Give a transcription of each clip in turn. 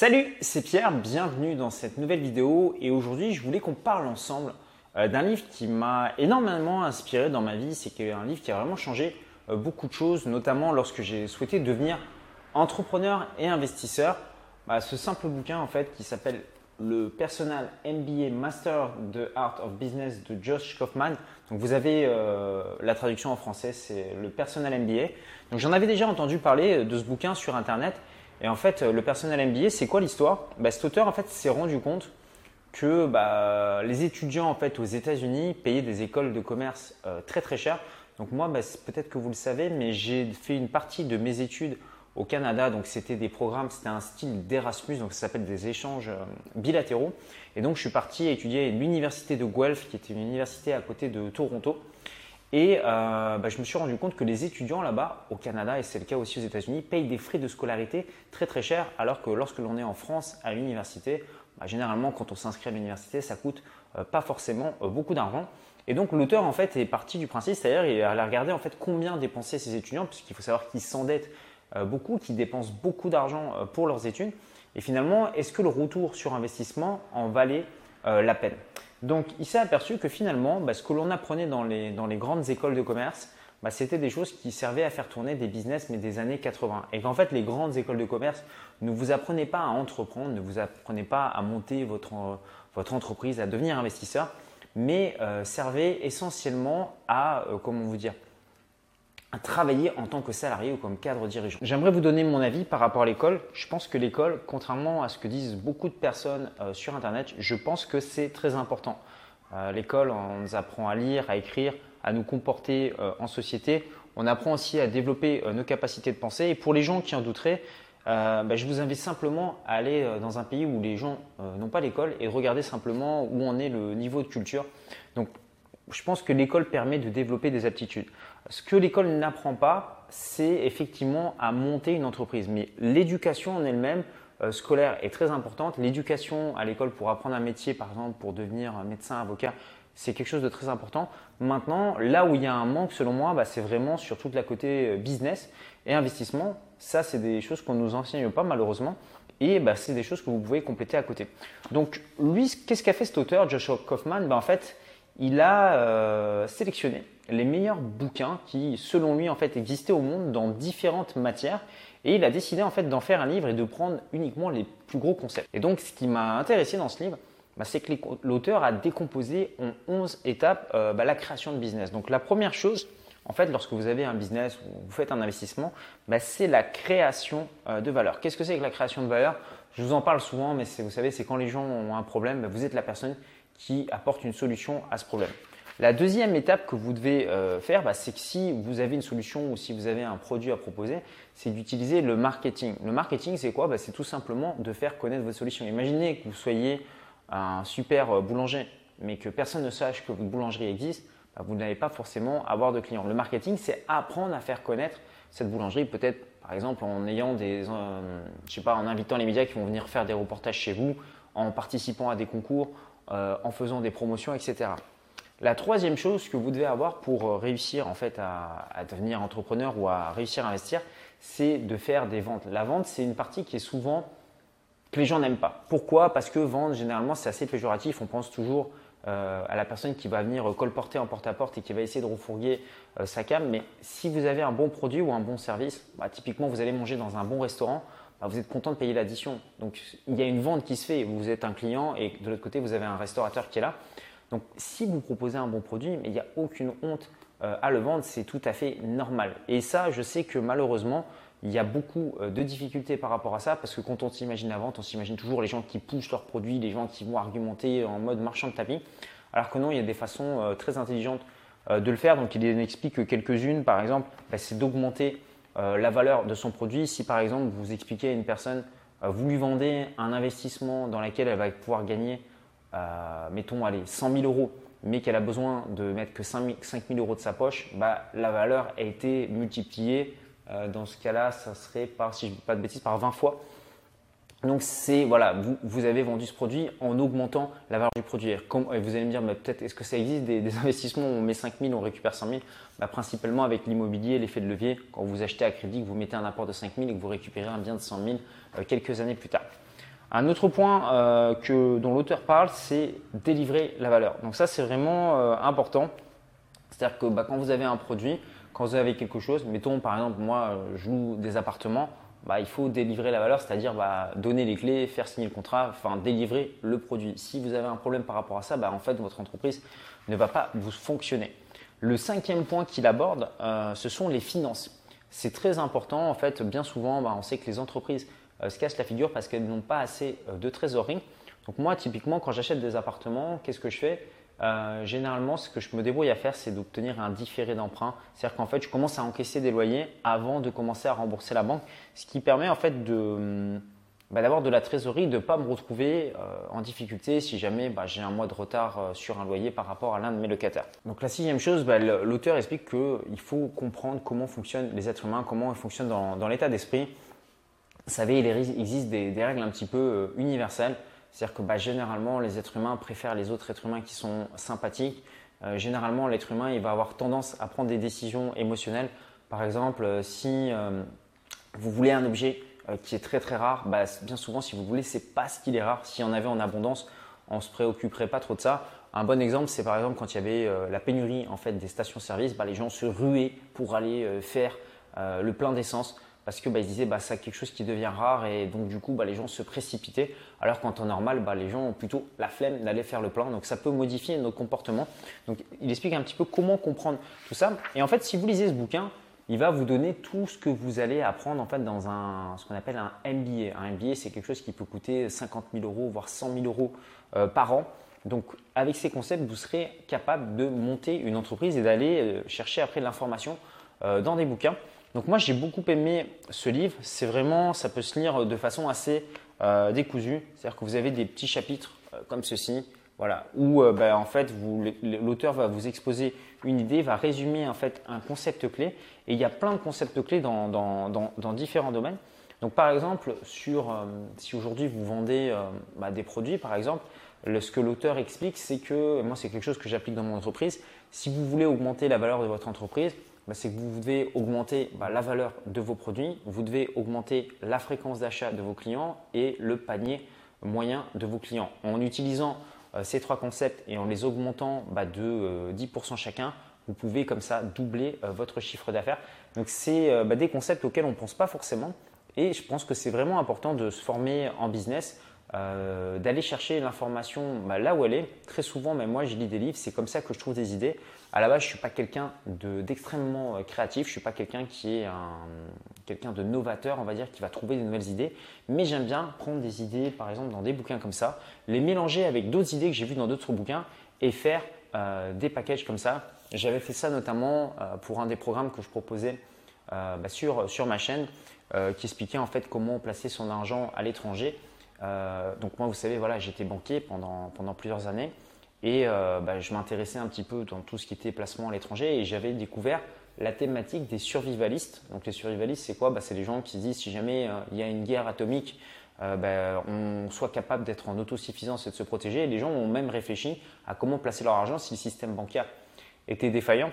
Salut, c'est Pierre, bienvenue dans cette nouvelle vidéo et aujourd'hui je voulais qu'on parle ensemble euh, d'un livre qui m'a énormément inspiré dans ma vie. C'est un livre qui a vraiment changé euh, beaucoup de choses, notamment lorsque j'ai souhaité devenir entrepreneur et investisseur. Bah, ce simple bouquin en fait qui s'appelle le Personal MBA Master de Art of Business de Josh Kaufman. Donc vous avez euh, la traduction en français, c'est le Personal MBA. Donc j'en avais déjà entendu parler de ce bouquin sur internet et en fait, le personnel MBA, c'est quoi l'histoire bah, Cet auteur en fait, s'est rendu compte que bah, les étudiants en fait, aux États-Unis payaient des écoles de commerce euh, très très chères. Donc moi, bah, peut-être que vous le savez, mais j'ai fait une partie de mes études au Canada. Donc c'était des programmes, c'était un style d'Erasmus, donc ça s'appelle des échanges euh, bilatéraux. Et donc je suis parti étudier à l'université de Guelph, qui était une université à côté de Toronto. Et euh, bah, je me suis rendu compte que les étudiants là-bas, au Canada, et c'est le cas aussi aux États-Unis, payent des frais de scolarité très très chers, alors que lorsque l'on est en France à l'université, bah, généralement quand on s'inscrit à l'université, ça coûte euh, pas forcément euh, beaucoup d'argent. Et donc l'auteur en fait est parti du principe, c'est-à-dire il a regardé en fait combien dépensaient ces étudiants, puisqu'il faut savoir qu'ils s'endettent beaucoup, qu'ils dépensent beaucoup d'argent pour leurs études. Et finalement, est-ce que le retour sur investissement en valait la peine? Donc, il s'est aperçu que finalement, bah, ce que l'on apprenait dans les, grandes écoles de commerce, bah, c'était des choses qui servaient à faire tourner des business, mais des années 80. Et qu'en fait, les grandes écoles de commerce ne vous apprenaient pas à entreprendre, ne vous apprenaient pas à monter votre, entreprise, à devenir investisseur, mais euh, servaient essentiellement à, euh, comment vous dire, à travailler en tant que salarié ou comme cadre dirigeant. J'aimerais vous donner mon avis par rapport à l'école. Je pense que l'école, contrairement à ce que disent beaucoup de personnes euh, sur Internet, je pense que c'est très important. Euh, l'école, on nous apprend à lire, à écrire, à nous comporter euh, en société. On apprend aussi à développer nos capacités de pensée. Et pour les gens qui en douteraient, bah, je vous invite simplement à aller dans un pays où les gens n'ont pas l'école et regarder simplement où en est le niveau de culture. Donc je pense que l'école permet de développer des aptitudes. Ce que l'école n'apprend pas, c'est effectivement à monter une entreprise. Mais l'éducation en elle-même, euh, scolaire, est très importante. L'éducation à l'école pour apprendre un métier, par exemple, pour devenir médecin, avocat, c'est quelque chose de très important. Maintenant, là où il y a un manque, selon moi, bah, c'est vraiment sur toute la côté euh, business et investissement. Ça, c'est des choses qu'on ne nous enseigne pas, malheureusement. Et bah, c'est des choses que vous pouvez compléter à côté. Donc, lui, qu'est-ce qu'a fait cet auteur, Joshua Kaufman? Bah, En fait, il a euh, sélectionné les meilleurs bouquins qui, selon lui, en fait, existaient au monde dans différentes matières. Et il a décidé en fait d'en faire un livre et de prendre uniquement les plus gros concepts. Et donc, ce qui m'a intéressé dans ce livre, bah, c'est que l'auteur a décomposé en 11 étapes euh, bah, la création de business. Donc, la première chose, en fait, lorsque vous avez un business ou vous faites un investissement, bah, c'est la création euh, de valeur. Qu'est-ce que c'est que la création de valeur? Je vous en parle souvent, mais vous savez, c'est quand les gens ont un problème, vous êtes la personne qui apporte une solution à ce problème. La deuxième étape que vous devez euh, faire, bah, c'est que si vous avez une solution ou si vous avez un produit à proposer, c'est d'utiliser le marketing. Le marketing, c'est quoi? Bah, C'est tout simplement de faire connaître votre solution. Imaginez que vous soyez un super euh, boulanger, mais que personne ne sache que votre boulangerie existe, bah, vous n'allez pas forcément avoir de clients. Le marketing, c'est apprendre à faire connaître cette boulangerie, peut-être par exemple en ayant des, euh, je sais pas, en invitant les médias qui vont venir faire des reportages chez vous, en participant à des concours, en faisant des promotions, etc. La troisième chose que vous devez avoir pour euh, réussir en fait à, devenir entrepreneur ou à réussir à investir, c'est de faire des ventes. La vente, c'est une partie qui est souvent que les gens n'aiment pas. Pourquoi? Parce que vendre, généralement, c'est assez péjoratif. On pense toujours euh, à la personne qui va venir colporter en porte-à-porte et qui va essayer de refourguer sa cam. Mais si vous avez un bon produit ou un bon service, bah, typiquement, vous allez manger dans un bon restaurant, bah, vous êtes content de payer l'addition. Donc il y a une vente qui se fait, vous êtes un client et de l'autre côté vous avez un restaurateur qui est là. Donc si vous proposez un bon produit, mais il n'y a aucune honte euh, à le vendre, c'est tout à fait normal. Et ça, je sais que malheureusement, il y a beaucoup euh, de difficultés par rapport à ça parce que quand on s'imagine la vente, on s'imagine toujours les gens qui poussent leurs produits, les gens qui vont argumenter en mode marchand de tapis. Alors que non, il y a des façons euh, très intelligentes de le faire. Donc il en explique quelques-unes. Par exemple, bah, c'est d'augmenter la valeur de son produit. Si par exemple vous expliquez à une personne, vous lui vendez un investissement dans lequel elle va pouvoir gagner, euh, mettons, allez, 100 000 euros, mais qu'elle a besoin de mettre que 5 000 euros de sa poche, bah, la valeur a été multipliée. dans ce cas-là, ça serait par, si je ne dis pas de bêtises, par 20 fois. Donc c'est voilà, vous, avez vendu ce produit en augmentant la valeur du produit. Comme, vous allez me dire, peut-être est-ce que ça existe des, investissements où on met 5 000, on récupère 100 000 bah, Principalement avec l'immobilier, l'effet de levier. Quand vous achetez à crédit, que vous mettez un apport de 5 000 et que vous récupérez un bien de 100 000 euh, quelques années plus tard. Un autre point euh, que, dont l'auteur parle, c'est délivrer la valeur. Donc ça, c'est vraiment euh, important. C'est-à-dire que bah, quand vous avez un produit, quand vous avez quelque chose, mettons par exemple, moi, je loue des appartements, bah, il faut délivrer la valeur, c'est-à-dire bah, donner les clés, faire signer le contrat, enfin délivrer le produit. Si vous avez un problème par rapport à ça, en fait, votre entreprise ne va pas vous fonctionner. Le cinquième point qu'il aborde, euh, ce sont les finances. C'est très important. En fait, bien souvent, on sait que les entreprises euh, se cassent la figure parce qu'elles n'ont pas assez euh, de trésorerie. Donc moi, typiquement, quand j'achète des appartements, qu'est-ce que je fais? Euh, généralement, ce que je me débrouille à faire, c'est d'obtenir un différé d'emprunt. C'est-à-dire qu'en fait, je commence à encaisser des loyers avant de commencer à rembourser la banque, ce qui permet en fait bah, d'avoir de la trésorerie, de ne pas me retrouver en difficulté si jamais bah, j'ai un mois de retard sur un loyer par rapport à l'un de mes locataires. Donc la sixième chose, bah, l'auteur explique qu'il faut comprendre comment fonctionnent les êtres humains, comment ils fonctionnent dans l'état d'esprit. Vous savez, il existe des, règles un petit peu euh, universelles. C'est-à-dire que bah, généralement, les êtres humains préfèrent les autres êtres humains qui sont sympathiques. Euh, généralement, l'être humain, il va avoir tendance à prendre des décisions émotionnelles. Par exemple, euh, si vous voulez un objet qui est très très rare, bah, bien souvent, si vous voulez, c'est pas ce qu'il est rare. S'il y en avait en abondance, on ne se préoccuperait pas trop de ça. Un bon exemple, c'est par exemple quand il y avait la pénurie en fait des stations-service, bah, les gens se ruaient pour aller faire le plein d'essence parce que bah, ils disaient bah, c'est quelque chose qui devient rare et donc du coup bah, les gens se précipitaient alors qu'en temps normal bah, les gens ont plutôt la flemme d'aller faire le plein donc ça peut modifier nos comportements donc il explique un petit peu comment comprendre tout ça et en fait si vous lisez ce bouquin il va vous donner tout ce que vous allez apprendre en fait dans un, ce qu'on appelle un MBA. Un MBA, c'est quelque chose qui peut coûter 50 000 euros, voire 100 000 euros euh, par an. Donc, avec ces concepts, vous serez capable de monter une entreprise et d'aller euh, chercher après de l'information euh, dans des bouquins. Donc moi j'ai beaucoup aimé ce livre. C'est vraiment, ça peut se lire de façon assez euh, décousue. C'est-à-dire que vous avez des petits chapitres euh, comme ceci, voilà, où euh, ben, en fait l'auteur va vous exposer une idée, va résumer en fait un concept clé. Et il y a plein de concepts clés dans, dans, différents domaines. Donc par exemple, sur, si aujourd'hui vous vendez bah, des produits, par exemple, ce que l'auteur explique, c'est que moi c'est quelque chose que j'applique dans mon entreprise. Si vous voulez augmenter la valeur de votre entreprise, bah, c'est que vous devez augmenter bah, la valeur de vos produits, vous devez augmenter la fréquence d'achat de vos clients et le panier moyen de vos clients. En utilisant euh, ces trois concepts et en les augmentant bah, de 10% euh, chacun, vous pouvez comme ça doubler euh, votre chiffre d'affaires. Donc c'est des concepts auxquels on ne pense pas forcément et je pense que c'est vraiment important de se former en business. D'aller chercher l'information là où elle est. Très souvent, même moi, je lis des livres, c'est comme ça que je trouve des idées à la base, je ne suis pas quelqu'un d'extrêmement euh, créatif, je ne suis pas quelqu'un qui est quelqu'un de novateur, on va dire, qui va trouver des nouvelles idées, mais j'aime bien prendre des idées, par exemple, dans des bouquins comme ça, les mélanger avec d'autres idées que j'ai vues dans d'autres bouquins et faire euh, des packages comme ça. J'avais fait ça notamment euh, pour un des programmes que je proposais bah, sur, sur ma chaîne, qui expliquait en fait comment placer son argent à l'étranger. Donc moi, vous savez, voilà, j'étais banquier pendant, pendant plusieurs années. Et euh, bah, je m'intéressais un petit peu dans tout ce qui était placement à l'étranger et j'avais découvert la thématique des survivalistes. Donc les survivalistes, c'est quoi? Bah, C'est les gens qui se disent si jamais euh, il y a une guerre atomique, euh, bah, on soit capable d'être en autosuffisance et de se protéger. Les gens ont même réfléchi à comment placer leur argent si le système bancaire était défaillant.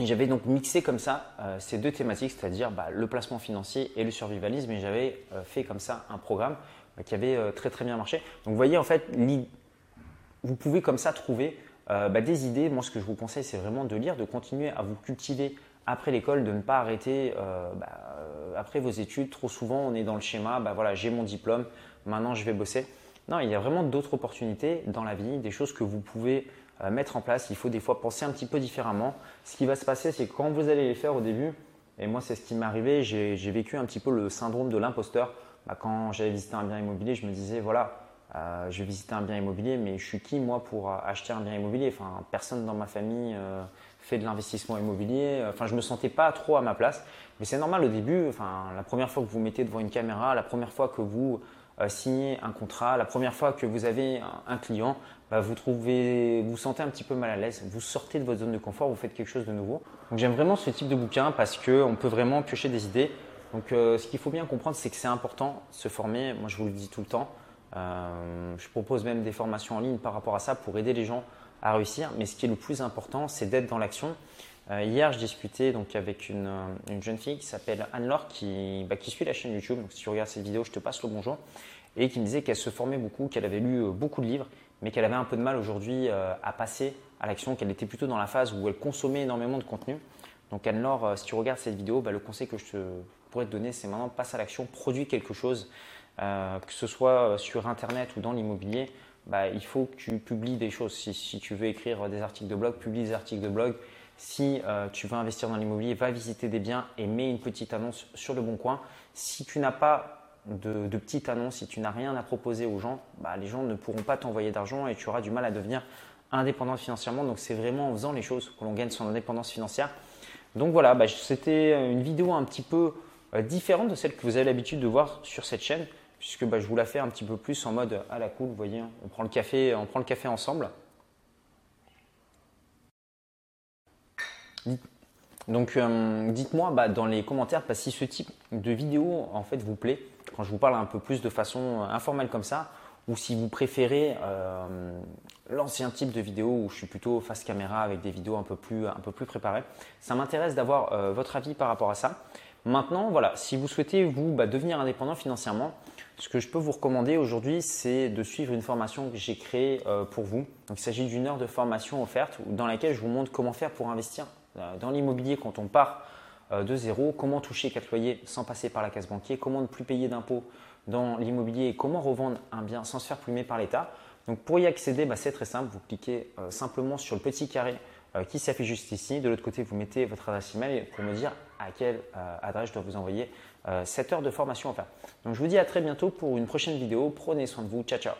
J'avais donc mixé comme ça ces deux thématiques, c'est-à-dire le placement financier et le survivalisme. Et j'avais fait comme ça un programme qui avait très très bien marché. Donc vous voyez en fait vous pouvez comme ça trouver euh, bah, des idées. Moi, ce que je vous conseille, c'est vraiment de lire, de continuer à vous cultiver après l'école, de ne pas arrêter euh, bah, euh, après vos études. Trop souvent, on est dans le schéma, bah, voilà, j'ai mon diplôme, maintenant je vais bosser. Non, il y a vraiment d'autres opportunités dans la vie, des choses que vous pouvez mettre en place. Il faut des fois penser un petit peu différemment. Ce qui va se passer, c'est quand vous allez les faire au début, et moi c'est ce qui m'est arrivé, j'ai vécu un petit peu le syndrome de l'imposteur. quand j'avais visité un bien immobilier, je me disais, voilà, euh, je vais visiter un bien immobilier, mais je suis qui moi pour acheter un bien immobilier? Enfin, personne dans ma famille euh, fait de l'investissement immobilier. Enfin, je me sentais pas trop à ma place. Mais c'est normal au début. Enfin, la première fois que vous mettez devant une caméra, la première fois que vous signez un contrat, la première fois que vous avez un, client, bah, vous trouvez, vous sentez un petit peu mal à l'aise. Vous sortez de votre zone de confort, vous faites quelque chose de nouveau. Donc j'aime vraiment ce type de bouquin parce qu'on peut vraiment piocher des idées. Donc ce qu'il faut bien comprendre, c'est que c'est important de se former. Moi, je vous le dis tout le temps. Euh, je propose même des formations en ligne par rapport à ça pour aider les gens à réussir. Mais ce qui est le plus important, c'est d'être dans l'action. Euh, hier, je discutais donc avec une, une jeune fille qui s'appelle Anne-Laure qui, bah, qui, suit la chaîne YouTube. Donc, si tu regardes cette vidéo, je te passe le bonjour. et qui me disait qu'elle se formait beaucoup, qu'elle avait lu beaucoup de livres, mais qu'elle avait un peu de mal aujourd'hui à passer à l'action, qu'elle était plutôt dans la phase où elle consommait énormément de contenu. Donc Anne-Laure, si tu regardes cette vidéo, bah, le conseil que je te pourrais te donner, c'est maintenant passe à l'action, produis quelque chose, que ce soit sur Internet ou dans l'immobilier. Bah, il faut que tu publies des choses. Si, tu veux écrire des articles de blog, publie des articles de blog. Si euh, tu veux investir dans l'immobilier, va visiter des biens et mets une petite annonce sur le bon coin. Si tu n'as pas de, petite annonce, si tu n'as rien à proposer aux gens, bah, les gens ne pourront pas t'envoyer d'argent et tu auras du mal à devenir indépendant financièrement. Donc c'est vraiment en faisant les choses que l'on gagne son indépendance financière. Donc voilà, bah, c'était une vidéo un petit peu euh, différente de celle que vous avez l'habitude de voir sur cette chaîne puisque bah, je vous la fais un petit peu plus en mode à la cool, vous voyez, on prend le café, on prend le café ensemble. Donc euh, dites-moi bah, dans les commentaires bah, si ce type de vidéo en fait vous plaît, quand je vous parle un peu plus de façon informelle comme ça, ou si vous préférez euh, l'ancien type de vidéo où je suis plutôt face caméra avec des vidéos un peu plus, un peu plus préparées. Ça m'intéresse d'avoir euh, votre avis par rapport à ça. Maintenant, voilà, si vous souhaitez vous devenir indépendant financièrement, ce que je peux vous recommander aujourd'hui, c'est de suivre une formation que j'ai créée euh, pour vous. il s'agit d'une heure de formation offerte dans laquelle je vous montre comment faire pour investir euh, dans l'immobilier quand on part euh, de zéro, comment toucher quatre loyers sans passer par la case banquier, comment ne plus payer d'impôts dans l'immobilier et comment revendre un bien sans se faire plumer par l'État? Donc pour y accéder, bah, c'est très simple. Vous cliquez simplement sur le petit carré qui s'affiche juste ici. De l'autre côté, vous mettez votre adresse email pour me dire à quelle adresse je dois vous envoyer cette euh, heure de formation faire. Donc je vous dis à très bientôt pour une prochaine vidéo. Prenez soin de vous. Ciao ciao.